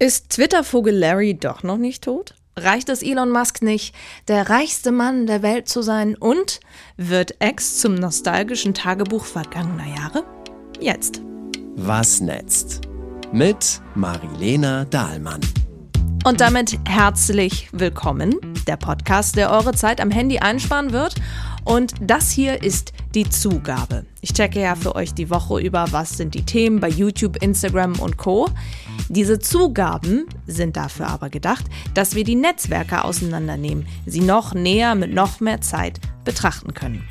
Ist Twitter-Vogel Larry doch noch nicht tot? Reicht es Elon Musk nicht, der reichste Mann der Welt zu sein? Und wird X zum nostalgischen Tagebuch vergangener Jahre? Jetzt. Was netzt? Mit Marilena Dahlmann. Und damit herzlich willkommen. Der Podcast, der eure Zeit am Handy einsparen wird. Und das hier ist die Zugabe. Ich checke ja für euch die Woche über, was sind die Themen bei YouTube, Instagram und Co. Diese Zugaben sind dafür aber gedacht, dass wir die Netzwerke auseinandernehmen, sie noch näher mit noch mehr Zeit betrachten können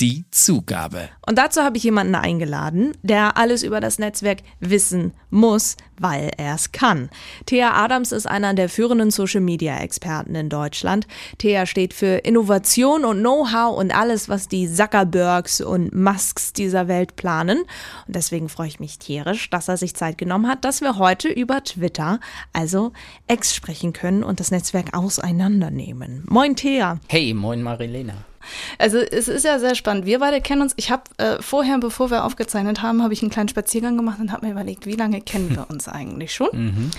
die Zugabe. Und dazu habe ich jemanden eingeladen, der alles über das Netzwerk wissen muss, weil er es kann. Thea Adams ist einer der führenden Social-Media-Experten in Deutschland. Thea steht für Innovation und Know-how und alles, was die Zuckerbergs und Musks dieser Welt planen. Und deswegen freue ich mich tierisch, dass er sich Zeit genommen hat, dass wir heute über Twitter, also X, sprechen können und das Netzwerk auseinandernehmen. Moin Thea. Hey, moin Marilena. Also es ist ja sehr spannend. Wir beide kennen uns. Ich habe äh, vorher, bevor wir aufgezeichnet haben, habe ich einen kleinen Spaziergang gemacht und habe mir überlegt, wie lange kennen wir uns eigentlich schon? Mhm.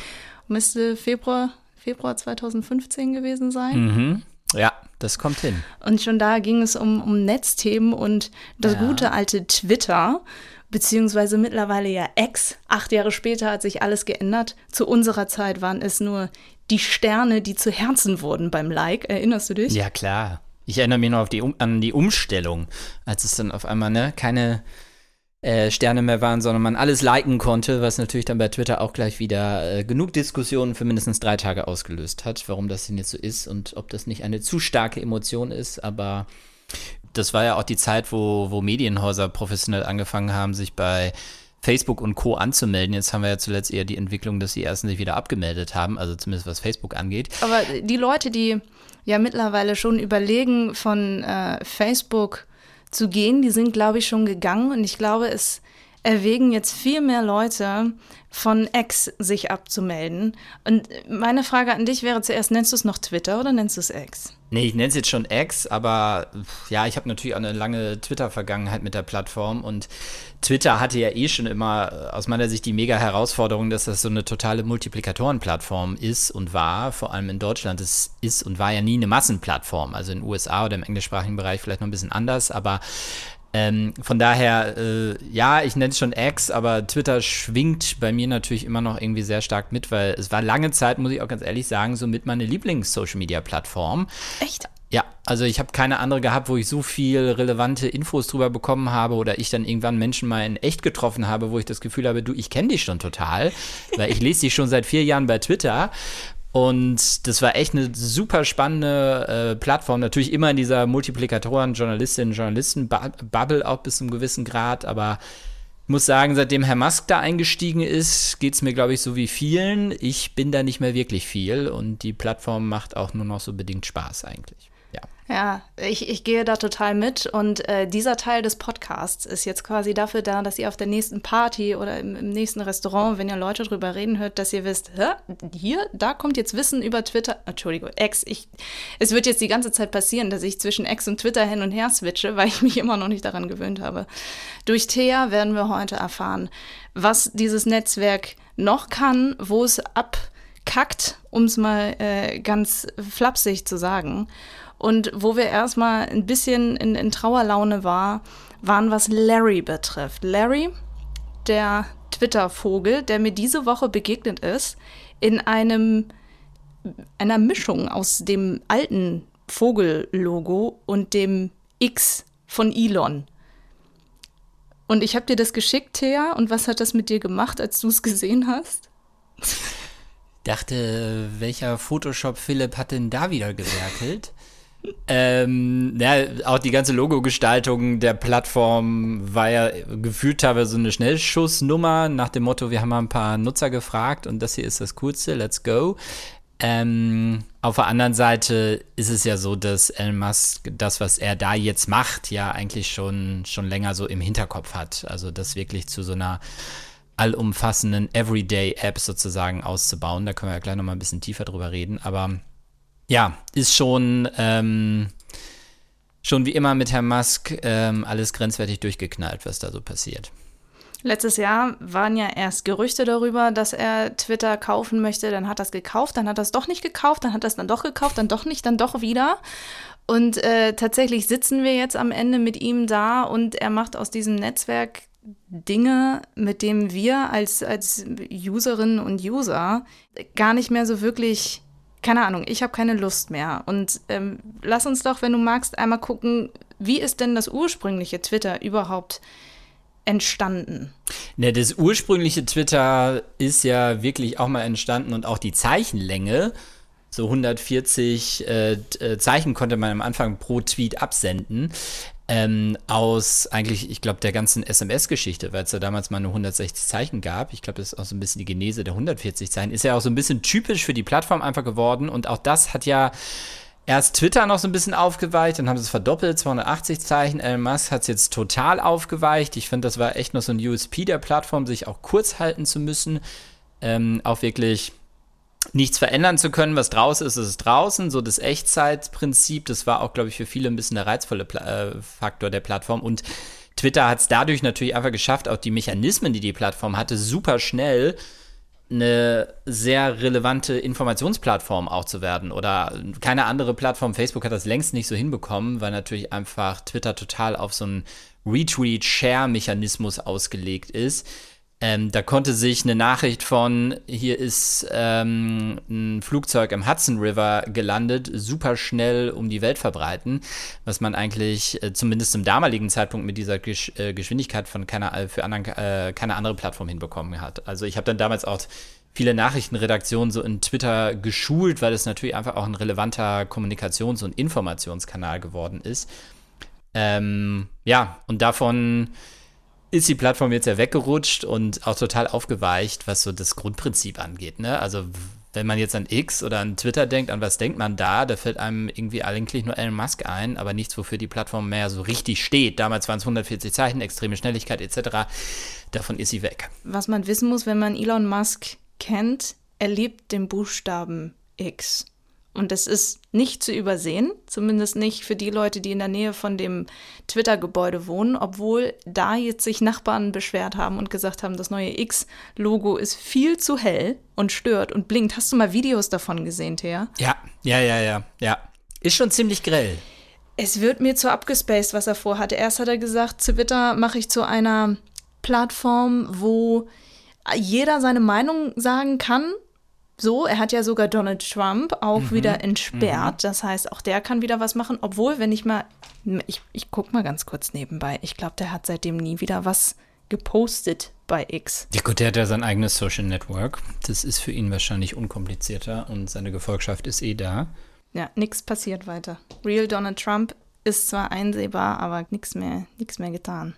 Müsste Februar, Februar 2015 gewesen sein. Mhm. Ja, das kommt hin. Und schon da ging es um, um Netzthemen und das ja. gute alte Twitter beziehungsweise mittlerweile ja Ex. Acht Jahre später hat sich alles geändert. Zu unserer Zeit waren es nur die Sterne, die zu Herzen wurden beim Like. Erinnerst du dich? Ja, klar. Ich erinnere mich noch die, an die Umstellung, als es dann auf einmal ne, keine äh, Sterne mehr waren, sondern man alles liken konnte, was natürlich dann bei Twitter auch gleich wieder äh, genug Diskussionen für mindestens drei Tage ausgelöst hat, warum das denn jetzt so ist und ob das nicht eine zu starke Emotion ist. Aber das war ja auch die Zeit, wo, wo Medienhäuser professionell angefangen haben, sich bei Facebook und Co. anzumelden. Jetzt haben wir ja zuletzt eher die Entwicklung, dass die ersten sich wieder abgemeldet haben, also zumindest was Facebook angeht. Aber die Leute, die ja mittlerweile schon überlegen, von äh, Facebook zu gehen, die sind, glaube ich, schon gegangen. Und ich glaube, es erwägen jetzt viel mehr Leute, von X sich abzumelden. Und meine Frage an dich wäre zuerst, nennst du es noch Twitter oder nennst du es X? Nee, ich nenne es jetzt schon X, aber ja, ich habe natürlich auch eine lange Twitter-Vergangenheit mit der Plattform und Twitter hatte ja eh schon immer äh, aus meiner Sicht die mega Herausforderung, dass das so eine totale Multiplikatoren-Plattform ist und war, vor allem in Deutschland. Es ist und war ja nie eine Massenplattform, also in den USA oder im englischsprachigen Bereich vielleicht noch ein bisschen anders, aber ähm, von daher, äh, ja, ich nenne es schon X, aber Twitter schwingt bei mir natürlich immer noch irgendwie sehr stark mit, weil es war lange Zeit, muss ich auch ganz ehrlich sagen, so mit meine Lieblings-Social-Media-Plattform. Echt? Ja, also ich habe keine andere gehabt, wo ich so viel relevante Infos drüber bekommen habe oder ich dann irgendwann Menschen mal in echt getroffen habe, wo ich das Gefühl habe, du, ich kenne dich schon total, weil ich lese dich schon seit vier Jahren bei Twitter und das war echt eine super spannende äh, Plattform. Natürlich immer in dieser Multiplikatoren, Journalistinnen, Journalisten-Bubble auch bis zu einem gewissen Grad. Aber ich muss sagen, seitdem Herr Musk da eingestiegen ist, geht es mir, glaube ich, so wie vielen. Ich bin da nicht mehr wirklich viel und die Plattform macht auch nur noch so bedingt Spaß eigentlich. Ja, ich, ich gehe da total mit und äh, dieser Teil des Podcasts ist jetzt quasi dafür da, dass ihr auf der nächsten Party oder im, im nächsten Restaurant, wenn ihr Leute drüber reden hört, dass ihr wisst, Hä? hier, da kommt jetzt Wissen über Twitter, Entschuldigung, X. Ich, es wird jetzt die ganze Zeit passieren, dass ich zwischen X und Twitter hin und her switche, weil ich mich immer noch nicht daran gewöhnt habe. Durch Thea werden wir heute erfahren, was dieses Netzwerk noch kann, wo es abkackt, um es mal äh, ganz flapsig zu sagen. Und wo wir erstmal ein bisschen in, in Trauerlaune war, waren, was Larry betrifft. Larry, der Twitter-Vogel, der mir diese Woche begegnet ist, in einem, einer Mischung aus dem alten Vogel-Logo und dem X von Elon. Und ich habe dir das geschickt, Thea, und was hat das mit dir gemacht, als du es gesehen hast? Dachte, welcher Photoshop-Philipp hat denn da wieder gewerkelt? Ähm, ja, auch die ganze Logo-Gestaltung der Plattform war ja gefühlt teilweise so eine Schnellschussnummer nach dem Motto, wir haben mal ein paar Nutzer gefragt und das hier ist das Coolste, let's go. Ähm, auf der anderen Seite ist es ja so, dass Elon Musk das, was er da jetzt macht, ja eigentlich schon, schon länger so im Hinterkopf hat. Also das wirklich zu so einer allumfassenden Everyday-App sozusagen auszubauen. Da können wir ja gleich nochmal ein bisschen tiefer drüber reden. Aber ja, ist schon, ähm, schon wie immer mit Herrn Musk ähm, alles grenzwertig durchgeknallt, was da so passiert. Letztes Jahr waren ja erst Gerüchte darüber, dass er Twitter kaufen möchte. Dann hat er es gekauft, dann hat er es doch nicht gekauft, dann hat er es dann doch gekauft, dann doch nicht, dann doch wieder. Und äh, tatsächlich sitzen wir jetzt am Ende mit ihm da und er macht aus diesem Netzwerk Dinge, mit denen wir als, als Userinnen und User gar nicht mehr so wirklich, keine Ahnung, ich habe keine Lust mehr. Und ähm, lass uns doch, wenn du magst, einmal gucken, wie ist denn das ursprüngliche Twitter überhaupt entstanden? Ne, das ursprüngliche Twitter ist ja wirklich auch mal entstanden und auch die Zeichenlänge. So 140 äh, äh, Zeichen konnte man am Anfang pro Tweet absenden. Ähm, aus eigentlich, ich glaube, der ganzen SMS-Geschichte, weil es ja damals mal nur 160 Zeichen gab. Ich glaube, das ist auch so ein bisschen die Genese der 140 Zeichen. Ist ja auch so ein bisschen typisch für die Plattform einfach geworden. Und auch das hat ja erst Twitter noch so ein bisschen aufgeweicht, dann haben sie es verdoppelt, 280 Zeichen. Elon Musk hat es jetzt total aufgeweicht. Ich finde, das war echt noch so ein USP der Plattform, sich auch kurz halten zu müssen. Ähm, auch wirklich nichts verändern zu können, was draußen ist, ist draußen. So das Echtzeitprinzip, das war auch, glaube ich, für viele ein bisschen der reizvolle Pla äh, Faktor der Plattform. Und Twitter hat es dadurch natürlich einfach geschafft, auch die Mechanismen, die die Plattform hatte, super schnell eine sehr relevante Informationsplattform auch zu werden. Oder keine andere Plattform, Facebook hat das längst nicht so hinbekommen, weil natürlich einfach Twitter total auf so einen Retweet-Share-Mechanismus ausgelegt ist ähm, da konnte sich eine Nachricht von, hier ist ähm, ein Flugzeug im Hudson River gelandet, super schnell um die Welt verbreiten, was man eigentlich äh, zumindest zum damaligen Zeitpunkt mit dieser Gesch äh, Geschwindigkeit von keiner, äh, für anderen, äh, keine andere Plattform hinbekommen hat. Also ich habe dann damals auch viele Nachrichtenredaktionen so in Twitter geschult, weil es natürlich einfach auch ein relevanter Kommunikations- und Informationskanal geworden ist. Ähm, ja, und davon ist die Plattform jetzt ja weggerutscht und auch total aufgeweicht, was so das Grundprinzip angeht. Ne? Also wenn man jetzt an X oder an Twitter denkt, an was denkt man da? Da fällt einem irgendwie eigentlich nur Elon Musk ein, aber nichts, wofür die Plattform mehr so richtig steht. Damals waren es 140 Zeichen, extreme Schnelligkeit etc. Davon ist sie weg. Was man wissen muss, wenn man Elon Musk kennt, er liebt den Buchstaben X. Und das ist nicht zu übersehen, zumindest nicht für die Leute, die in der Nähe von dem Twitter-Gebäude wohnen, obwohl da jetzt sich Nachbarn beschwert haben und gesagt haben, das neue X-Logo ist viel zu hell und stört und blinkt. Hast du mal Videos davon gesehen, Thea? Ja, ja, ja, ja, ja. Ist schon ziemlich grell. Es wird mir zu abgespaced, was er vorhatte. Erst hat er gesagt, Twitter mache ich zu einer Plattform, wo jeder seine Meinung sagen kann so, er hat ja sogar Donald Trump auch mhm. wieder entsperrt. Mhm. Das heißt, auch der kann wieder was machen. Obwohl, wenn ich mal, ich, ich guck mal ganz kurz nebenbei. Ich glaube, der hat seitdem nie wieder was gepostet bei X. Ja gut, der hat ja sein eigenes Social Network. Das ist für ihn wahrscheinlich unkomplizierter und seine Gefolgschaft ist eh da. Ja, nichts passiert weiter. Real Donald Trump ist zwar einsehbar, aber nichts mehr, nichts mehr getan.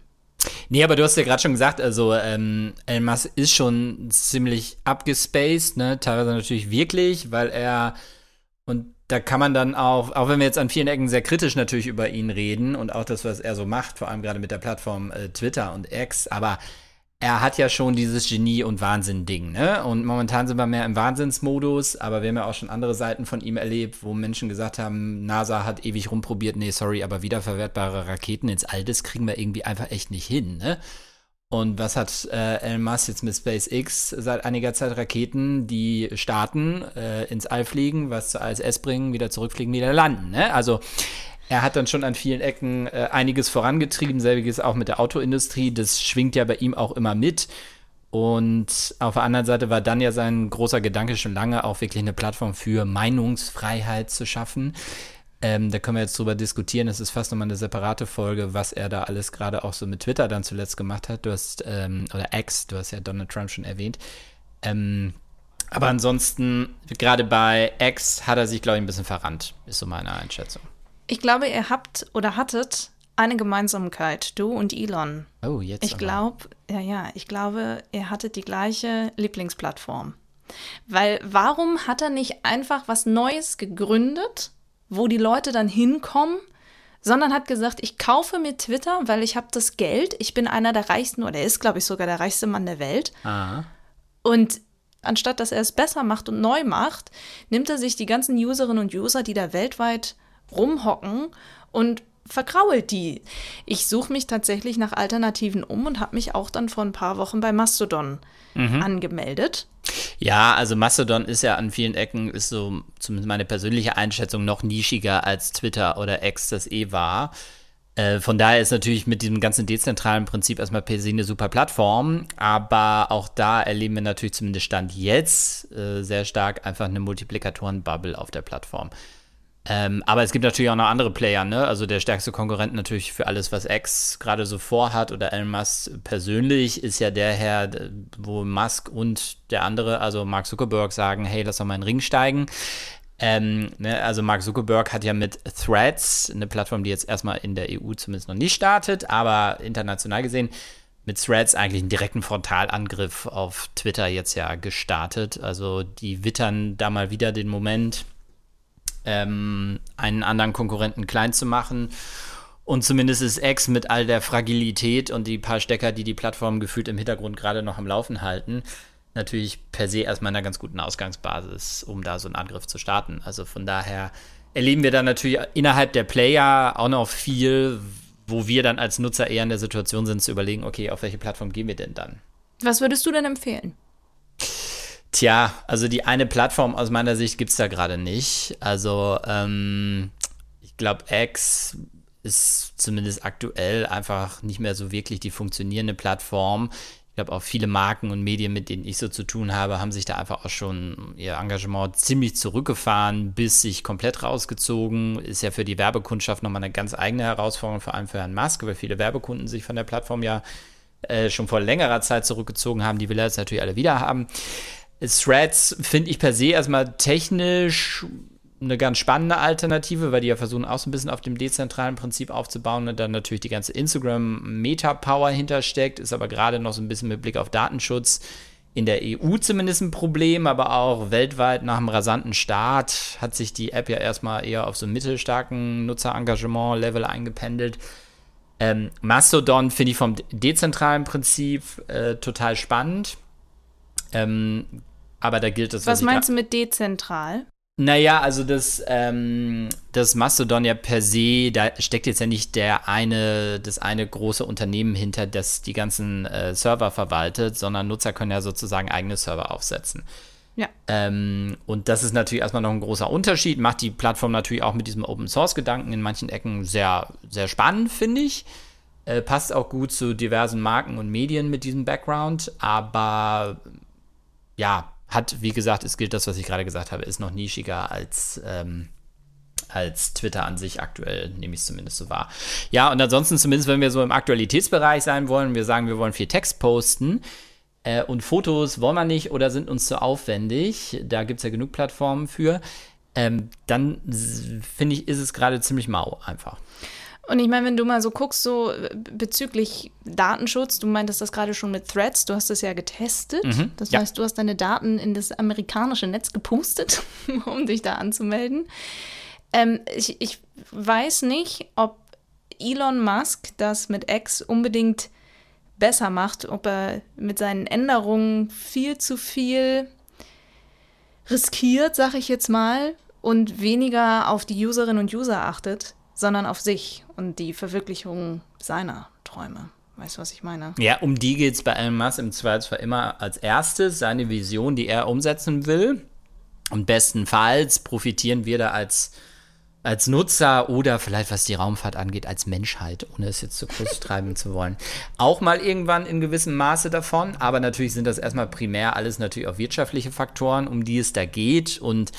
Nee, aber du hast ja gerade schon gesagt, also ähm, Elon Musk ist schon ziemlich abgespaced, ne? Teilweise natürlich wirklich, weil er und da kann man dann auch, auch wenn wir jetzt an vielen Ecken sehr kritisch natürlich über ihn reden und auch das, was er so macht, vor allem gerade mit der Plattform äh, Twitter und X, aber er hat ja schon dieses Genie- und Wahnsinn-Ding, ne? Und momentan sind wir mehr im Wahnsinnsmodus, aber wir haben ja auch schon andere Seiten von ihm erlebt, wo Menschen gesagt haben, NASA hat ewig rumprobiert, nee, sorry, aber wiederverwertbare Raketen ins All, das kriegen wir irgendwie einfach echt nicht hin, ne? Und was hat äh, Elon Musk jetzt mit SpaceX seit einiger Zeit Raketen, die starten, äh, ins All fliegen, was zur ISS bringen, wieder zurückfliegen, wieder landen, ne? Also er hat dann schon an vielen Ecken äh, einiges vorangetrieben, selbiges auch mit der Autoindustrie. Das schwingt ja bei ihm auch immer mit. Und auf der anderen Seite war dann ja sein großer Gedanke schon lange, auch wirklich eine Plattform für Meinungsfreiheit zu schaffen. Ähm, da können wir jetzt drüber diskutieren. Es ist fast nochmal eine separate Folge, was er da alles gerade auch so mit Twitter dann zuletzt gemacht hat. Du hast, ähm, oder X, du hast ja Donald Trump schon erwähnt. Ähm, aber ansonsten, gerade bei X hat er sich, glaube ich, ein bisschen verrannt, ist so meine Einschätzung. Ich glaube, ihr habt oder hattet eine Gemeinsamkeit, du und Elon. Oh, jetzt. Ich glaube, ja, ja, ich glaube, ihr hattet die gleiche Lieblingsplattform. Weil warum hat er nicht einfach was Neues gegründet, wo die Leute dann hinkommen, sondern hat gesagt, ich kaufe mir Twitter, weil ich habe das Geld, ich bin einer der reichsten oder er ist, glaube ich, sogar der reichste Mann der Welt. Aha. Und anstatt dass er es besser macht und neu macht, nimmt er sich die ganzen Userinnen und User, die da weltweit rumhocken und vergrault die. Ich suche mich tatsächlich nach Alternativen um und habe mich auch dann vor ein paar Wochen bei Mastodon mhm. angemeldet. Ja, also Mastodon ist ja an vielen Ecken, ist so zumindest meine persönliche Einschätzung, noch nischiger als Twitter oder X das eh war. Äh, von daher ist natürlich mit diesem ganzen dezentralen Prinzip erstmal per se eine super Plattform, aber auch da erleben wir natürlich zumindest Stand jetzt äh, sehr stark einfach eine Multiplikatoren-Bubble auf der Plattform. Ähm, aber es gibt natürlich auch noch andere Player, ne? Also der stärkste Konkurrent natürlich für alles, was X gerade so vorhat oder Elon Musk persönlich ist ja der Herr, wo Musk und der andere, also Mark Zuckerberg, sagen, hey, lass doch mal in den Ring steigen. Ähm, ne, also Mark Zuckerberg hat ja mit Threads, eine Plattform, die jetzt erstmal in der EU zumindest noch nicht startet, aber international gesehen, mit Threads eigentlich einen direkten Frontalangriff auf Twitter jetzt ja gestartet. Also die wittern da mal wieder den Moment, ähm, einen anderen Konkurrenten klein zu machen. Und zumindest ist X mit all der Fragilität und die paar Stecker, die die Plattform gefühlt im Hintergrund gerade noch am Laufen halten, natürlich per se erstmal einer ganz guten Ausgangsbasis, um da so einen Angriff zu starten. Also von daher erleben wir dann natürlich innerhalb der Player auch noch viel, wo wir dann als Nutzer eher in der Situation sind, zu überlegen, okay, auf welche Plattform gehen wir denn dann? Was würdest du denn empfehlen? Tja, also die eine Plattform aus meiner Sicht gibt es da gerade nicht. Also ähm, ich glaube, X ist zumindest aktuell einfach nicht mehr so wirklich die funktionierende Plattform. Ich glaube, auch viele Marken und Medien, mit denen ich so zu tun habe, haben sich da einfach auch schon ihr Engagement ziemlich zurückgefahren, bis sich komplett rausgezogen. Ist ja für die Werbekundschaft nochmal eine ganz eigene Herausforderung, vor allem für Herrn Musk, weil viele Werbekunden sich von der Plattform ja äh, schon vor längerer Zeit zurückgezogen haben. Die will er jetzt natürlich alle wieder haben. Threads finde ich per se erstmal technisch eine ganz spannende Alternative, weil die ja versuchen auch so ein bisschen auf dem dezentralen Prinzip aufzubauen und dann natürlich die ganze Instagram-Meta-Power hintersteckt, ist aber gerade noch so ein bisschen mit Blick auf Datenschutz in der EU zumindest ein Problem, aber auch weltweit nach einem rasanten Start hat sich die App ja erstmal eher auf so mittelstarken Nutzerengagement-Level eingependelt. Ähm, Mastodon finde ich vom dezentralen Prinzip äh, total spannend. Ähm, aber da gilt das. Was, was meinst du mit dezentral? Naja, also das, ähm, das Mastodon ja per se, da steckt jetzt ja nicht der eine, das eine große Unternehmen hinter, das die ganzen äh, Server verwaltet, sondern Nutzer können ja sozusagen eigene Server aufsetzen. Ja. Ähm, und das ist natürlich erstmal noch ein großer Unterschied, macht die Plattform natürlich auch mit diesem Open Source Gedanken in manchen Ecken sehr, sehr spannend, finde ich. Äh, passt auch gut zu diversen Marken und Medien mit diesem Background, aber ja, hat, wie gesagt, es gilt das, was ich gerade gesagt habe, ist noch nischiger als, ähm, als Twitter an sich aktuell, nehme ich es zumindest so wahr. Ja, und ansonsten, zumindest wenn wir so im Aktualitätsbereich sein wollen, wir sagen, wir wollen viel Text posten äh, und Fotos wollen wir nicht oder sind uns zu aufwendig, da gibt es ja genug Plattformen für, ähm, dann finde ich, ist es gerade ziemlich mau einfach. Und ich meine, wenn du mal so guckst, so äh, bezüglich Datenschutz, du meintest das gerade schon mit Threads, du hast das ja getestet. Mhm, das ja. heißt, du hast deine Daten in das amerikanische Netz gepustet, um dich da anzumelden. Ähm, ich, ich weiß nicht, ob Elon Musk das mit X unbedingt besser macht, ob er mit seinen Änderungen viel zu viel riskiert, sag ich jetzt mal, und weniger auf die Userinnen und User achtet sondern auf sich und die Verwirklichung seiner Träume. Weißt du, was ich meine? Ja, um die geht es bei Elon Musk im Zweifelsfall immer als erstes, seine Vision, die er umsetzen will. Und bestenfalls profitieren wir da als, als Nutzer oder vielleicht, was die Raumfahrt angeht, als Menschheit, ohne es jetzt zu groß treiben zu wollen. Auch mal irgendwann in gewissem Maße davon, aber natürlich sind das erstmal primär alles natürlich auch wirtschaftliche Faktoren, um die es da geht. Und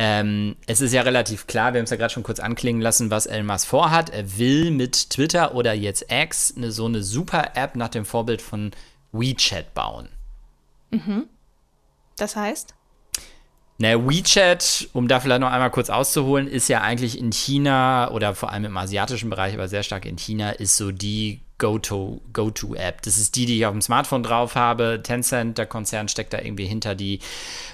ähm, es ist ja relativ klar, wir haben es ja gerade schon kurz anklingen lassen, was Elon Musk vorhat. Er will mit Twitter oder jetzt X eine, so eine super App nach dem Vorbild von WeChat bauen. Mhm. Das heißt? Na, WeChat, um da vielleicht noch einmal kurz auszuholen, ist ja eigentlich in China oder vor allem im asiatischen Bereich, aber sehr stark in China, ist so die Go-To-App. Go das ist die, die ich auf dem Smartphone drauf habe. Tencent, der Konzern, steckt da irgendwie hinter. Die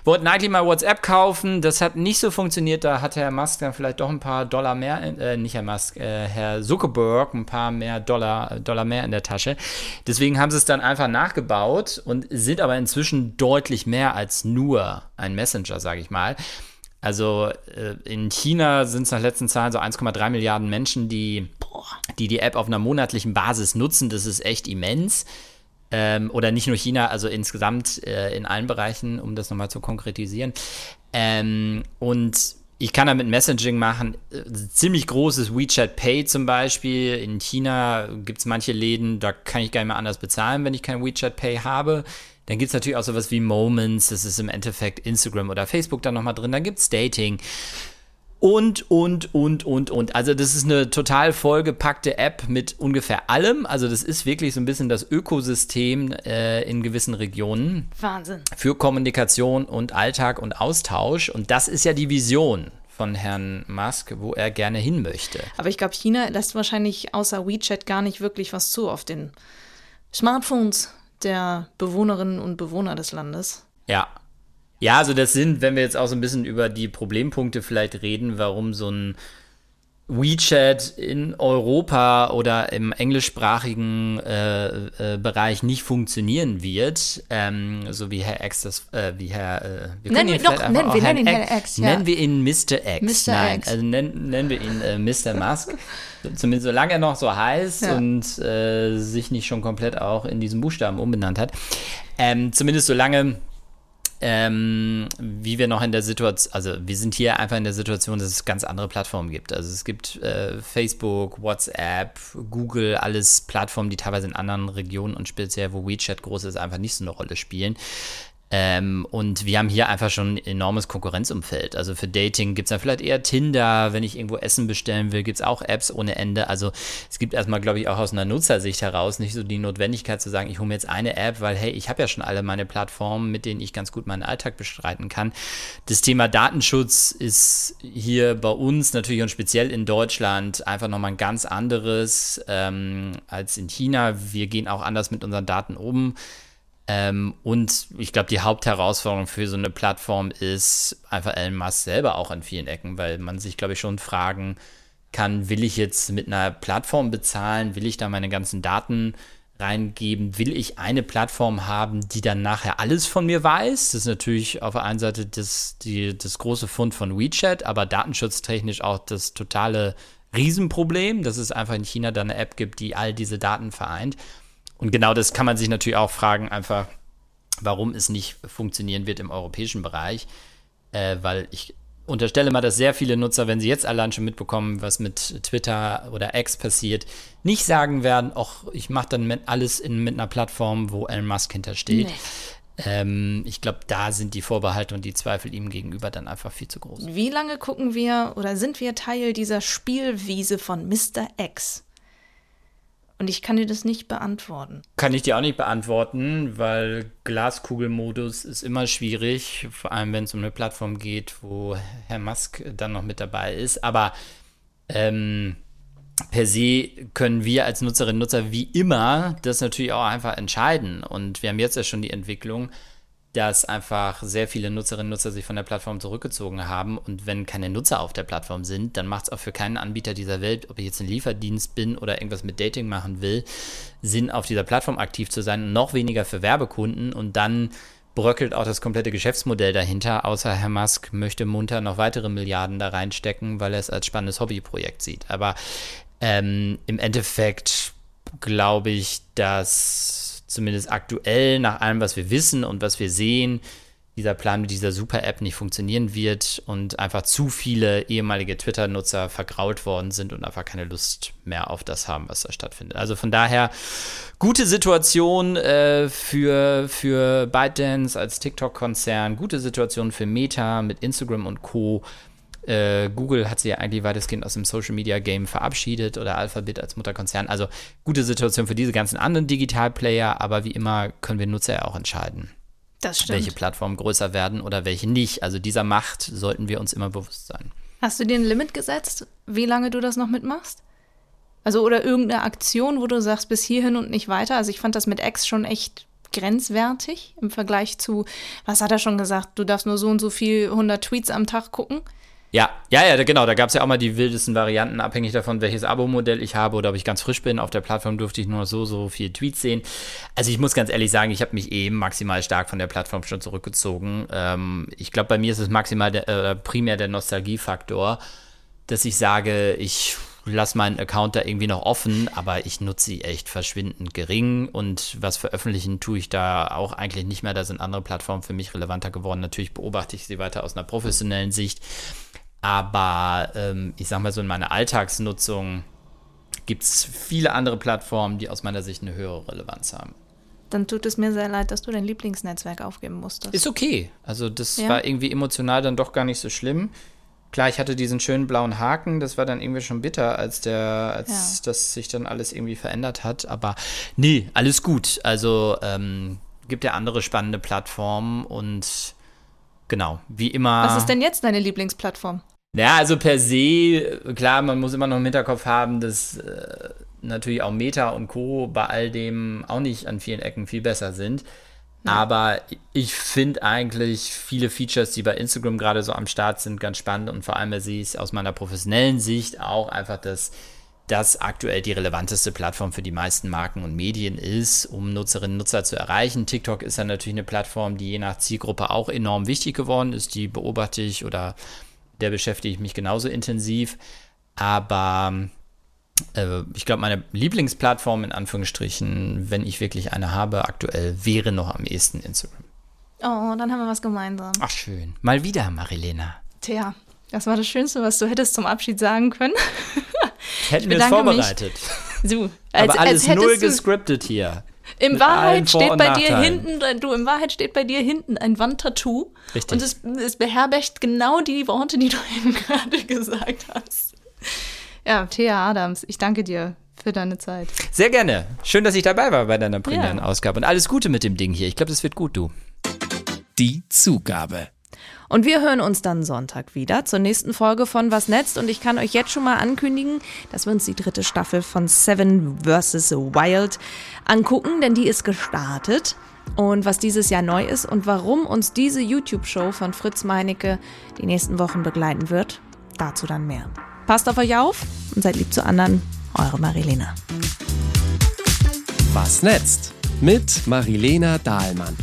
wollten eigentlich mal WhatsApp kaufen. Das hat nicht so funktioniert. Da hat Herr Musk dann vielleicht doch ein paar Dollar mehr, äh, nicht Herr Musk, äh, Herr Zuckerberg, ein paar mehr Dollar, Dollar mehr in der Tasche. Deswegen haben sie es dann einfach nachgebaut und sind aber inzwischen deutlich mehr als nur ein Messenger, sage ich mal. Also äh, in China sind es nach letzten Zahlen so 1,3 Milliarden Menschen, die, die die App auf einer monatlichen Basis nutzen. Das ist echt immens. Ähm, oder nicht nur China, also insgesamt äh, in allen Bereichen, um das nochmal zu konkretisieren. Ähm, und ich kann damit Messaging machen. Äh, ziemlich großes WeChat Pay zum Beispiel. In China gibt es manche Läden, da kann ich gar nicht mehr anders bezahlen, wenn ich kein WeChat Pay habe. Dann gibt es natürlich auch sowas wie Moments, das ist im Endeffekt Instagram oder Facebook da nochmal drin. Dann gibt es Dating. Und, und, und, und, und. Also das ist eine total vollgepackte App mit ungefähr allem. Also das ist wirklich so ein bisschen das Ökosystem äh, in gewissen Regionen. Wahnsinn. Für Kommunikation und Alltag und Austausch. Und das ist ja die Vision von Herrn Musk, wo er gerne hin möchte. Aber ich glaube, China lässt wahrscheinlich außer WeChat gar nicht wirklich was zu auf den Smartphones der Bewohnerinnen und Bewohner des Landes. Ja. Ja, also das sind, wenn wir jetzt auch so ein bisschen über die Problempunkte vielleicht reden, warum so ein WeChat in Europa oder im englischsprachigen äh, äh, Bereich nicht funktionieren wird, ähm, so wie Herr X das, äh, wie Herr, äh, wir nennen ihn doch, nennen wir, nennen ihn Herr X, ja. Nennen wir ihn Mr. X. Mr. Nein, X. also nennen, nennen wir ihn äh, Mr. Musk. Zumindest solange er noch so heißt Ja. und äh, sich nicht schon komplett auch in diesen Buchstaben umbenannt hat. Ähm, zumindest solange ähm, wie wir noch in der Situation, also wir sind hier einfach in der Situation, dass es ganz andere Plattformen gibt. Also es gibt äh, Facebook, WhatsApp, Google, alles Plattformen, die teilweise in anderen Regionen und speziell wo WeChat groß ist, einfach nicht so eine Rolle spielen. Ähm, und wir haben hier einfach schon ein enormes Konkurrenzumfeld. Also für Dating gibt es dann vielleicht eher Tinder. Wenn ich irgendwo Essen bestellen will, gibt es auch Apps ohne Ende. Also es gibt erstmal, glaube ich, auch aus einer Nutzersicht heraus nicht so die Notwendigkeit zu sagen, ich hole mir jetzt eine App, weil hey, ich habe ja schon alle meine Plattformen, mit denen ich ganz gut meinen Alltag bestreiten kann. Das Thema Datenschutz ist hier bei uns natürlich und speziell in Deutschland einfach nochmal ein ganz anderes ähm, als in China. Wir gehen auch anders mit unseren Daten um. Ähm, und ich glaube, die Hauptherausforderung für so eine Plattform ist einfach Elon Musk selber auch an vielen Ecken, weil man sich, glaube ich, schon fragen kann, will ich jetzt mit einer Plattform bezahlen, will ich da meine ganzen Daten reingeben, will ich eine Plattform haben, die dann nachher alles von mir weiß. Das ist natürlich auf der einen Seite das, die, das große Fund von WeChat, aber datenschutztechnisch auch das totale Riesenproblem, dass es einfach in China da eine App gibt, die all diese Daten vereint. Und genau das kann man sich natürlich auch fragen, einfach, warum es nicht funktionieren wird im europäischen Bereich. Äh, weil ich unterstelle mal, dass sehr viele Nutzer, wenn sie jetzt allein schon mitbekommen, was mit Twitter oder X passiert, nicht sagen werden, ach, ich mache dann mit alles in, mit einer Plattform, wo Elon Musk hintersteht. Nee. Ähm, ich glaube, da sind die Vorbehalte und die Zweifel ihm gegenüber dann einfach viel zu groß. Wie lange gucken wir oder sind wir Teil dieser Spielwiese von Mr. X? Und ich kann dir das nicht beantworten. Kann ich dir auch nicht beantworten, weil Glaskugelmodus ist immer schwierig, vor allem wenn es um eine Plattform geht, wo Herr Musk dann noch mit dabei ist. Aber ähm, per se können wir als Nutzerinnen und Nutzer wie immer das natürlich auch einfach entscheiden. Und wir haben jetzt ja schon die Entwicklung, dass einfach sehr viele Nutzerinnen und Nutzer sich von der Plattform zurückgezogen haben. Und wenn keine Nutzer auf der Plattform sind, dann macht es auch für keinen Anbieter dieser Welt, ob ich jetzt ein Lieferdienst bin oder irgendwas mit Dating machen will, Sinn, auf dieser Plattform aktiv zu sein. Noch weniger für Werbekunden. Und dann bröckelt auch das komplette Geschäftsmodell dahinter, außer Herr Musk möchte munter noch weitere Milliarden da reinstecken, weil er es als spannendes Hobbyprojekt sieht. Aber ähm, im Endeffekt glaube ich, dass zumindest aktuell nach allem, was wir wissen und was wir sehen, dieser Plan mit dieser Super-App nicht funktionieren wird und einfach zu viele ehemalige Twitter-Nutzer vergrault worden sind und einfach keine Lust mehr auf das haben, was da stattfindet. Also von daher gute Situation äh, für, für ByteDance als TikTok-Konzern, gute Situation für Meta mit Instagram und Co. Äh, Google hat sie ja eigentlich weitestgehend aus dem Social Media Game verabschiedet oder Alphabet als Mutterkonzern. Also gute Situation für diese ganzen anderen Digitalplayer, aber wie immer können wir Nutzer ja auch entscheiden, welche Plattformen größer werden oder welche nicht. Also dieser Macht sollten wir uns immer bewusst sein. Hast du dir ein Limit gesetzt, wie lange du das noch mitmachst? Also oder irgendeine Aktion, wo du sagst, bis hierhin und nicht weiter? Also ich fand das mit X schon echt grenzwertig im Vergleich zu, was hat er schon gesagt, du darfst nur so und so viel 100 Tweets am Tag gucken. Ja, ja, ja, genau. Da gab es ja auch mal die wildesten Varianten, abhängig davon, welches Abo-Modell ich habe oder ob ich ganz frisch bin. Auf der Plattform durfte ich nur so, so viele Tweets sehen. Also ich muss ganz ehrlich sagen, ich habe mich eben maximal stark von der Plattform schon zurückgezogen. Ähm, ich glaube, bei mir ist es maximal der, äh, primär der Nostalgiefaktor, dass ich sage, ich lasse meinen Account da irgendwie noch offen, aber ich nutze sie echt verschwindend gering und was veröffentlichen tue ich da auch eigentlich nicht mehr. Da sind andere Plattformen für mich relevanter geworden. Natürlich beobachte ich sie weiter aus einer professionellen Sicht. Aber ähm, ich sag mal so, in meiner Alltagsnutzung gibt es viele andere Plattformen, die aus meiner Sicht eine höhere Relevanz haben. Dann tut es mir sehr leid, dass du dein Lieblingsnetzwerk aufgeben musstest. Ist okay. Also das Ja. war irgendwie emotional dann doch gar nicht so schlimm. Klar, ich hatte diesen schönen blauen Haken, das war dann irgendwie schon bitter, als der, als Ja. das sich dann alles irgendwie verändert hat. Aber nee, alles gut. Also ähm, gibt ja andere spannende Plattformen und genau, wie immer. Was ist denn jetzt deine Lieblingsplattform? Ja, also per se, klar, man muss immer noch im Hinterkopf haben, dass äh, natürlich auch Meta und Co. bei all dem auch nicht an vielen Ecken viel besser sind. Aber ich finde eigentlich viele Features, die bei Instagram gerade so am Start sind, ganz spannend und vor allem sehe ich es aus meiner professionellen Sicht auch einfach, dass das aktuell die relevanteste Plattform für die meisten Marken und Medien ist, um Nutzerinnen und Nutzer zu erreichen. TikTok ist dann natürlich eine Plattform, die je nach Zielgruppe auch enorm wichtig geworden ist. Die beobachte ich oder der beschäftige ich mich genauso intensiv. Aber äh, ich glaube, meine Lieblingsplattform in Anführungsstrichen, wenn ich wirklich eine habe, aktuell wäre noch am ehesten Instagram. Oh, dann haben wir was gemeinsam. Ach schön. Mal wieder, Marilena. Tja, das war das Schönste, was du hättest zum Abschied sagen können. Hätten wir es bedanke mich. vorbereitet. So, Aber alles null hättest du- gescriptet hier. Allen Wahrheit steht bei dir hinten, du, in Wahrheit steht bei dir hinten ein Wandtattoo. Richtig. Und es, es beherbergt genau die Worte, die du eben gerade gesagt hast. Ja, Thea Adams, ich danke dir für deine Zeit. Sehr gerne. Schön, dass ich dabei war bei deiner primären Ja. Ausgabe. Und alles Gute mit dem Ding hier. Ich glaube, das wird gut, du. Die Zugabe. Und wir hören uns dann Sonntag wieder zur nächsten Folge von Was Netzt. Und ich kann euch jetzt schon mal ankündigen, dass wir uns die dritte Staffel von Seven vs. Wild angucken, denn die ist gestartet. Und was dieses Jahr neu ist und warum uns diese YouTube-Show von Fritz Meinecke die nächsten Wochen begleiten wird, dazu dann mehr. Passt auf euch auf und seid lieb zu anderen. Eure Marilena. Was netzt? Mit Marilena Dahlmann.